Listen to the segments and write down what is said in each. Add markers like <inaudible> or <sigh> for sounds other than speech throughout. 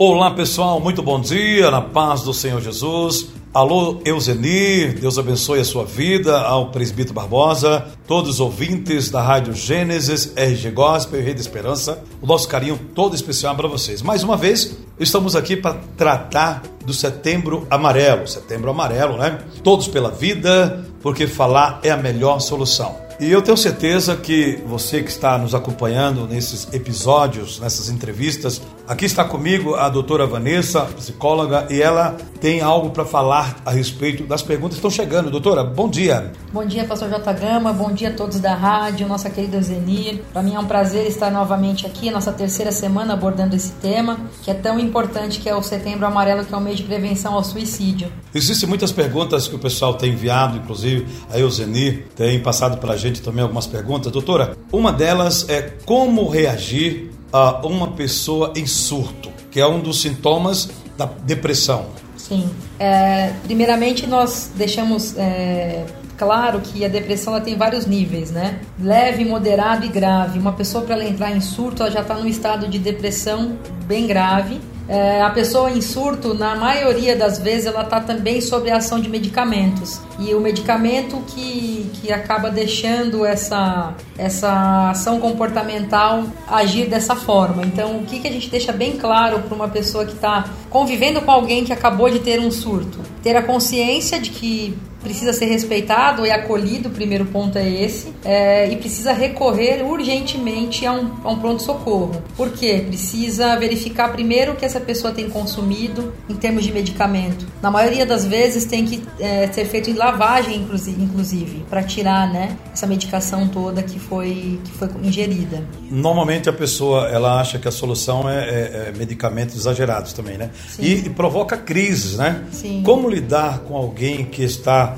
Olá pessoal, muito bom dia, na paz do Senhor Jesus. Alô, Euzenir, Deus abençoe a sua vida, ao presbítero Barbosa, todos os ouvintes da Rádio Gênesis, RG Gospel e Rede Esperança, o nosso carinho todo especial para vocês. Mais uma vez, estamos aqui para tratar do Setembro Amarelo. Setembro Amarelo, né? Todos pela vida, porque falar é a melhor solução. E eu tenho certeza que você que está nos acompanhando nesses episódios, nessas entrevistas, aqui está comigo a doutora Vanessa, psicóloga, e ela tem algo para falar a respeito das perguntas que estão chegando. Doutora, bom dia. Bom dia, pastor J. Gama, bom dia a todos da rádio, nossa querida Zenir. Para mim é um prazer estar novamente aqui, nossa terceira semana abordando esse tema, que é tão importante, que é o Setembro Amarelo, que é o mês de prevenção ao suicídio. Existem muitas perguntas que o pessoal tem enviado, inclusive a Euzenir tem passado para a gente gente também algumas perguntas. Doutora, uma delas é como reagir a uma pessoa em surto, que é um dos sintomas da depressão. Sim. É, primeiramente, nós deixamos é, claro que a depressão ela tem vários níveis, né? Leve, moderado e grave. Uma pessoa, para ela entrar em surto, ela já está num estado de depressão bem grave é, a pessoa em surto, na maioria das vezes, ela está também sob a ação de medicamentos. E o medicamento que, que acaba deixando essa, essa ação comportamental agir dessa forma. Então, o que, que a gente deixa bem claro para uma pessoa que está convivendo com alguém que acabou de ter um surto? Ter a consciência de que precisa ser respeitado e acolhido, o primeiro ponto é esse, é, e precisa recorrer urgentemente a um, a um pronto-socorro. Por quê? Precisa verificar primeiro o que essa pessoa tem consumido em termos de medicamento. Na maioria das vezes tem que é, ser feito em lavagem, inclusive, para tirar né, essa medicação toda que foi, que foi ingerida. Normalmente a pessoa ela acha que a solução é, é, é medicamentos exagerados também, né? E, e, provoca crises, né? Sim. Como lidar com alguém que está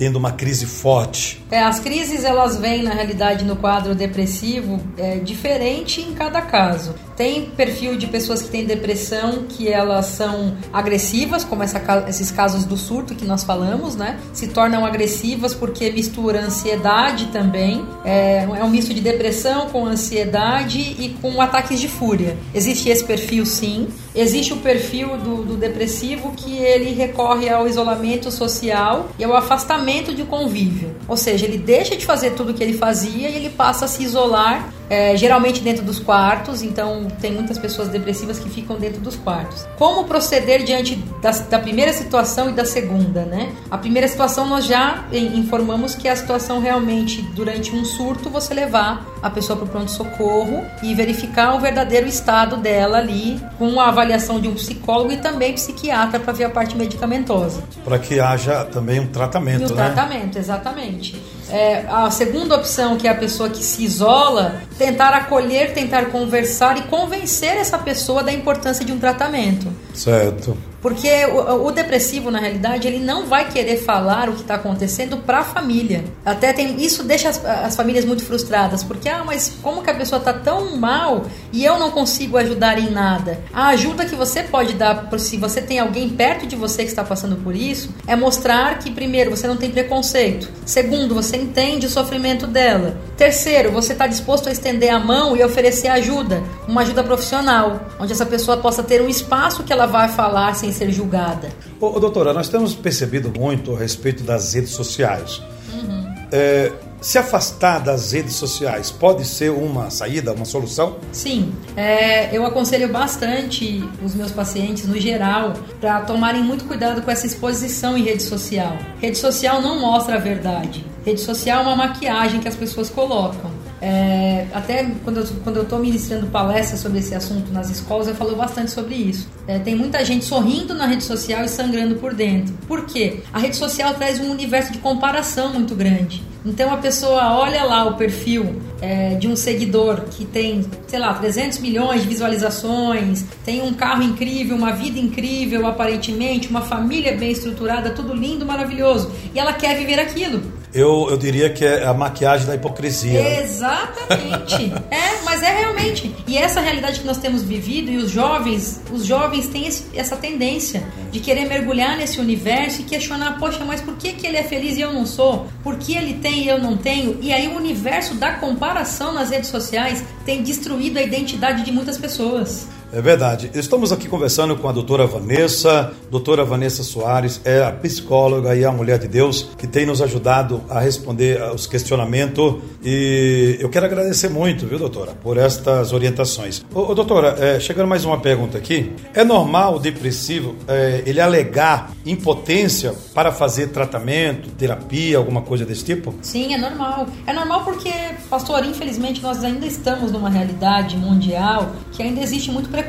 tendo uma crise forte? É, as crises elas vêm na realidade no quadro depressivo é, diferente em cada caso. Tem perfil de pessoas que têm depressão que elas são agressivas, como essa, esses casos do surto que nós falamos, né? Se tornam agressivas porque mistura ansiedade também. É, é um misto de depressão com ansiedade e com ataques de fúria. Existe esse perfil sim. Existe o perfil do, do depressivo que ele recorre ao isolamento social e ao afastamento de convívio. Ou seja, ele deixa de fazer tudo o que ele fazia e ele passa a se isolar é, geralmente dentro dos quartos, então tem muitas pessoas depressivas que ficam dentro dos quartos. Como proceder diante da, da primeira situação e da segunda, né? A primeira situação nós já informamos que é a situação realmente durante um surto você levar a pessoa para o pronto-socorro e verificar o verdadeiro estado dela ali, com a avaliação de um psicólogo e também psiquiatra para ver a parte medicamentosa. Para que haja também um tratamento, e um né? tratamento, exatamente. É, a segunda opção, que é a pessoa que se isola, tentar acolher, tentar conversar e convencer essa pessoa da importância de um tratamento. Certo. Porque o, o, depressivo, na realidade, ele não vai querer falar o que está acontecendo para a família. Até tem isso deixa as, as, famílias muito frustradas, porque ah, mas como que a pessoa está tão mal e eu não consigo ajudar em nada? A ajuda que você pode dar, se você tem alguém perto de você que está passando por isso, é mostrar que primeiro você não tem preconceito, segundo você entende o sofrimento dela, terceiro você está disposto a estender a mão e oferecer ajuda, uma ajuda profissional, onde essa pessoa possa ter um espaço que ela vai falar sem ser julgada. Ô, doutora, nós temos percebido muito a respeito das redes sociais. Uhum. É, se afastar das redes sociais pode ser uma saída, uma solução? Sim, é, eu aconselho bastante os meus pacientes, no geral, para tomarem muito cuidado com essa exposição em rede social. Rede social não mostra a verdade. Rede social é uma maquiagem que as pessoas colocam. É, até quando eu, quando estou ministrando palestras sobre esse assunto nas escolas, eu falo bastante sobre isso. É, tem muita gente sorrindo na rede social e sangrando por dentro. Por quê? A rede social traz um universo de comparação muito grande. Então a pessoa olha lá o perfil é, de um seguidor que tem, sei lá, 300 milhões de visualizações, tem um carro incrível, uma vida incrível, aparentemente, uma família bem estruturada, tudo lindo, maravilhoso. E ela quer viver aquilo. Eu, eu diria que é a maquiagem da hipocrisia. Né? Exatamente. <laughs> é, mas é realmente. E essa realidade que nós temos vivido e os jovens, os jovens têm esse, essa tendência de querer mergulhar nesse universo e questionar, poxa, mas por que, que ele é feliz e eu não sou? Por que ele tem e eu não tenho? E aí o universo da comparação nas redes sociais tem destruído a identidade de muitas pessoas. É verdade. Estamos aqui conversando com a doutora Vanessa. Doutora Vanessa Soares é a psicóloga e a mulher de Deus que tem nos ajudado a responder aos questionamentos. E eu quero agradecer muito, viu, doutora, por estas orientações. Ô, ô doutora, é, chegando mais uma pergunta aqui. É normal o depressivo é, ele alegar impotência para fazer tratamento, terapia, alguma coisa desse tipo? Sim, é normal. É normal porque, pastor, infelizmente nós ainda estamos numa realidade mundial que ainda existe muito preconceito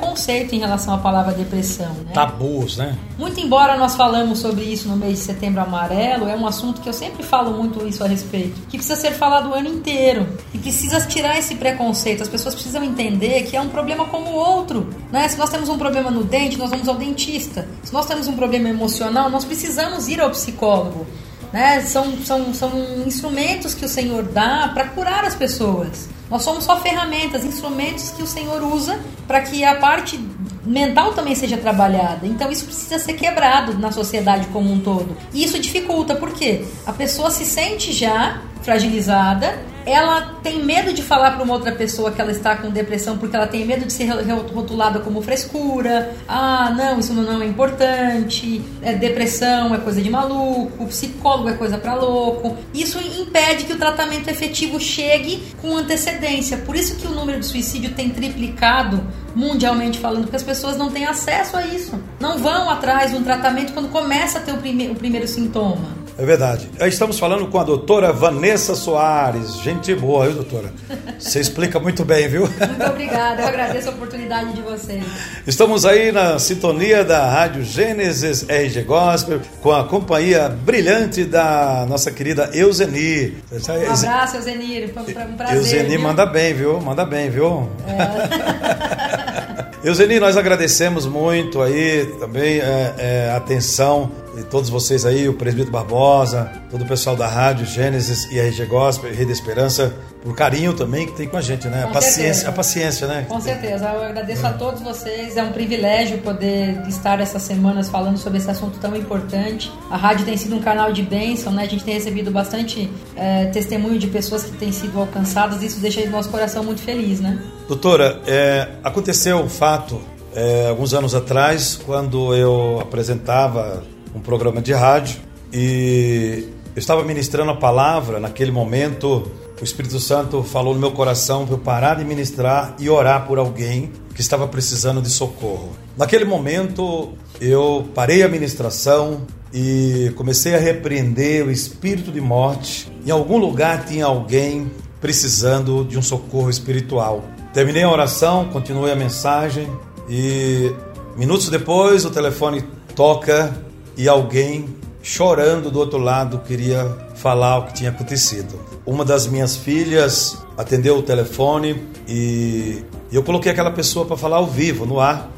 em relação à palavra depressão. Né? Tabus, né? Muito embora nós falamos sobre isso no mês de setembro amarelo, é um assunto que eu sempre falo muito isso a respeito, que precisa ser falado o ano inteiro e precisa tirar esse preconceito. As pessoas precisam entender que é um problema como o outro. Né? Se nós temos um problema no dente, nós vamos ao dentista. Se nós temos um problema emocional, nós precisamos ir ao psicólogo. Né? São, são, são instrumentos que o Senhor dá para curar as pessoas. Nós somos só ferramentas, instrumentos que o Senhor usa para que a parte mental também seja trabalhada. Então isso precisa ser quebrado na sociedade como um todo. E isso dificulta, porque a pessoa se sente já fragilizada, ela tem medo de falar para uma outra pessoa que ela está com depressão porque ela tem medo de ser rotulada como frescura. Ah, não, isso não é importante. É depressão é coisa de maluco, psicólogo é coisa para louco. Isso impede que o tratamento efetivo chegue com antecedência. Por isso que o número de suicídio tem triplicado mundialmente falando, porque as pessoas não têm acesso a isso. Não vão atrás de um tratamento quando começa a ter o, prime o primeiro sintoma. É verdade. Estamos falando com a doutora Vanessa Soares. Gente boa, viu, doutora? Você explica muito bem, viu? Muito obrigada, eu agradeço a oportunidade de vocês. Estamos aí na sintonia da Rádio Gênesis RG Gospel, com a companhia brilhante da nossa querida Euseni. Um abraço, Euzenir, foi um prazer. Euseni manda bem, viu? Manda bem, viu? É. <laughs> Euseni, nós agradecemos muito aí também é, é, a atenção e todos vocês aí, o presbítero Barbosa, todo o pessoal da Rádio Gênesis e a RG Gospel, Rede Esperança, por carinho também que tem com a gente, né? Com a paciência, certeza. a paciência, né? Com certeza. Eu agradeço é. a todos vocês. É um privilégio poder estar essas semanas falando sobre esse assunto tão importante. A rádio tem sido um canal de bênção, né? A gente tem recebido bastante é, testemunho de pessoas que têm sido alcançadas. Isso deixa o nosso coração muito feliz, né? Doutora, é, aconteceu um fato é, alguns anos atrás, quando eu apresentava um programa de rádio e eu estava ministrando a palavra. Naquele momento, o Espírito Santo falou no meu coração para eu parar de ministrar e orar por alguém que estava precisando de socorro. Naquele momento, eu parei a ministração e comecei a repreender o espírito de morte. Em algum lugar tinha alguém precisando de um socorro espiritual. Terminei a oração, continuei a mensagem e minutos depois o telefone toca e alguém chorando do outro lado queria falar o que tinha acontecido. Uma das minhas filhas atendeu o telefone e eu coloquei aquela pessoa para falar ao vivo, no ar,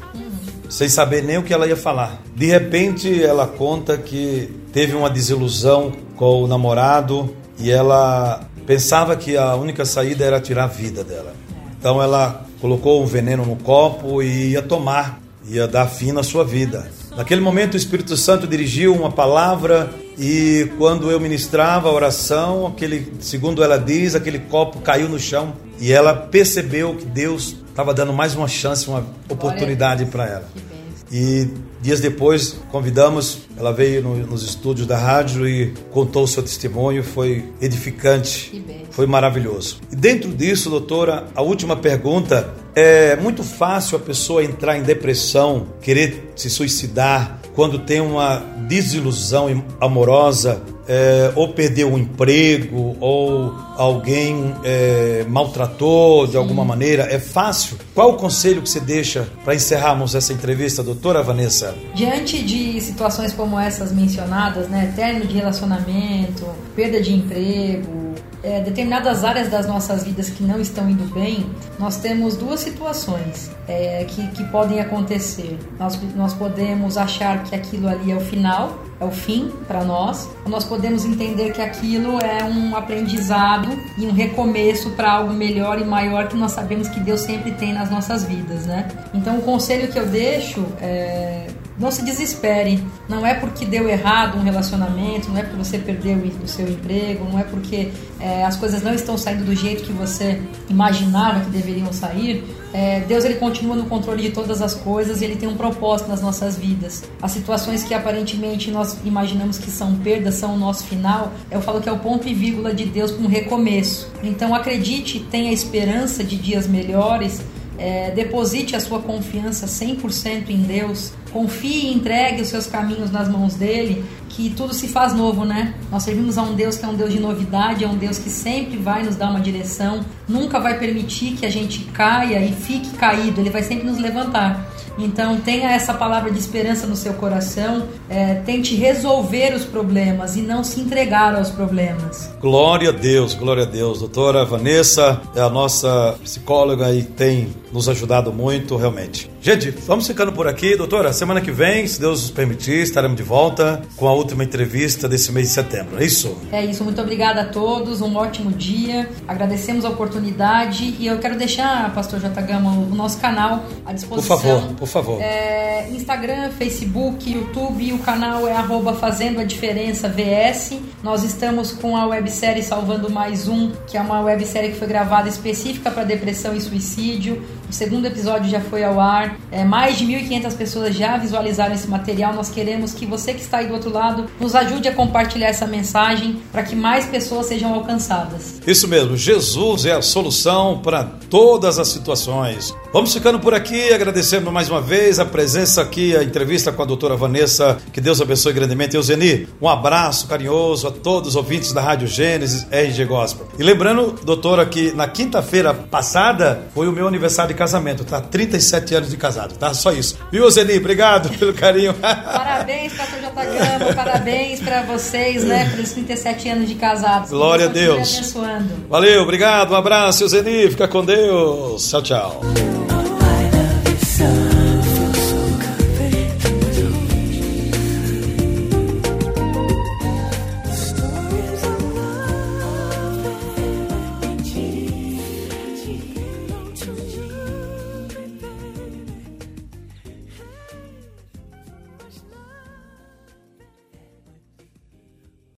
sem saber nem o que ela ia falar. De repente ela conta que teve uma desilusão com o namorado e ela pensava que a única saída era tirar a vida dela. Então ela colocou um veneno no copo e ia tomar, ia dar fim na sua vida. Naquele momento, o Espírito Santo dirigiu uma palavra e quando eu ministrava a oração, aquele, segundo ela diz, aquele copo caiu no chão e ela percebeu que Deus estava dando mais uma chance, uma oportunidade para ela. E dias depois convidamos, ela veio no, nos estúdios da rádio e contou o seu testemunho, foi edificante, foi maravilhoso. E dentro disso, doutora, a última pergunta é muito fácil a pessoa entrar em depressão, querer se suicidar quando tem uma desilusão amorosa, é, ou perdeu um emprego, ou alguém é, maltratou de alguma maneira. É fácil. Qual o conselho que você deixa para encerrarmos essa entrevista, doutora Vanessa? Diante de situações como essas mencionadas, né, término de relacionamento, perda de emprego, é, determinadas áreas das nossas vidas que não estão indo bem, nós temos duas situações é, que, que podem acontecer. Nós, nós podemos achar que aquilo ali é o final, é o fim para nós, ou nós podemos entender que aquilo é um aprendizado e um recomeço para algo melhor e maior que nós sabemos que Deus sempre tem nas nossas vidas, né? Então, o conselho que eu deixo é não se desespere. Não é porque deu errado um relacionamento, não é porque você perdeu o seu emprego, não é porque é, as coisas não estão saindo do jeito que você imaginava que deveriam sair. É, Deus ele continua no controle de todas as coisas e ele tem um propósito nas nossas vidas. As situações que aparentemente nós imaginamos que são perdas são o nosso final. Eu falo que é o ponto e vírgula de Deus para um recomeço. Então acredite, tenha esperança de dias melhores. É, deposite a sua confiança 100% em Deus, confie e entregue os seus caminhos nas mãos dele, que tudo se faz novo, né? Nós servimos a um Deus que é um Deus de novidade, é um Deus que sempre vai nos dar uma direção, nunca vai permitir que a gente caia e fique caído, ele vai sempre nos levantar. Então tenha essa palavra de esperança no seu coração, é, tente resolver os problemas e não se entregar aos problemas. Glória a Deus, glória a Deus. Doutora Vanessa é a nossa psicóloga e tem nos ajudado muito, realmente. Gente, vamos ficando por aqui, doutora. Semana que vem, se Deus nos permitir, estaremos de volta com a última entrevista desse mês de setembro. É isso? É isso. Muito obrigada a todos. Um ótimo dia. Agradecemos a oportunidade e eu quero deixar, Pastor J. Gama, o nosso canal à disposição. Por favor, por favor. É, Instagram, Facebook, YouTube. O canal é arroba Fazendo a Diferença VS. Nós estamos com a websérie Salvando Mais Um, que é uma websérie que foi gravada específica para depressão e suicídio. O segundo episódio já foi ao ar. É, mais de 1.500 pessoas já visualizaram esse material. Nós queremos que você que está aí do outro lado nos ajude a compartilhar essa mensagem para que mais pessoas sejam alcançadas. Isso mesmo, Jesus é a solução para todas as situações. Vamos ficando por aqui, agradecendo mais uma vez a presença aqui, a entrevista com a doutora Vanessa. Que Deus abençoe grandemente. Euseni, um abraço carinhoso a todos os ouvintes da Rádio Gênesis RG Gospel. E lembrando, doutora, que na quinta-feira passada foi o meu aniversário de casamento, tá? 37 anos de casado, tá? Só isso. Viu, Zeni? Obrigado <laughs> pelo carinho. Parabéns, Pastor J. Gama, parabéns para vocês, né, pelos 37 anos de casados. Glória a Deus. Abençoando. Valeu, obrigado, um abraço, Zeni, fica com Deus. Tchau, tchau.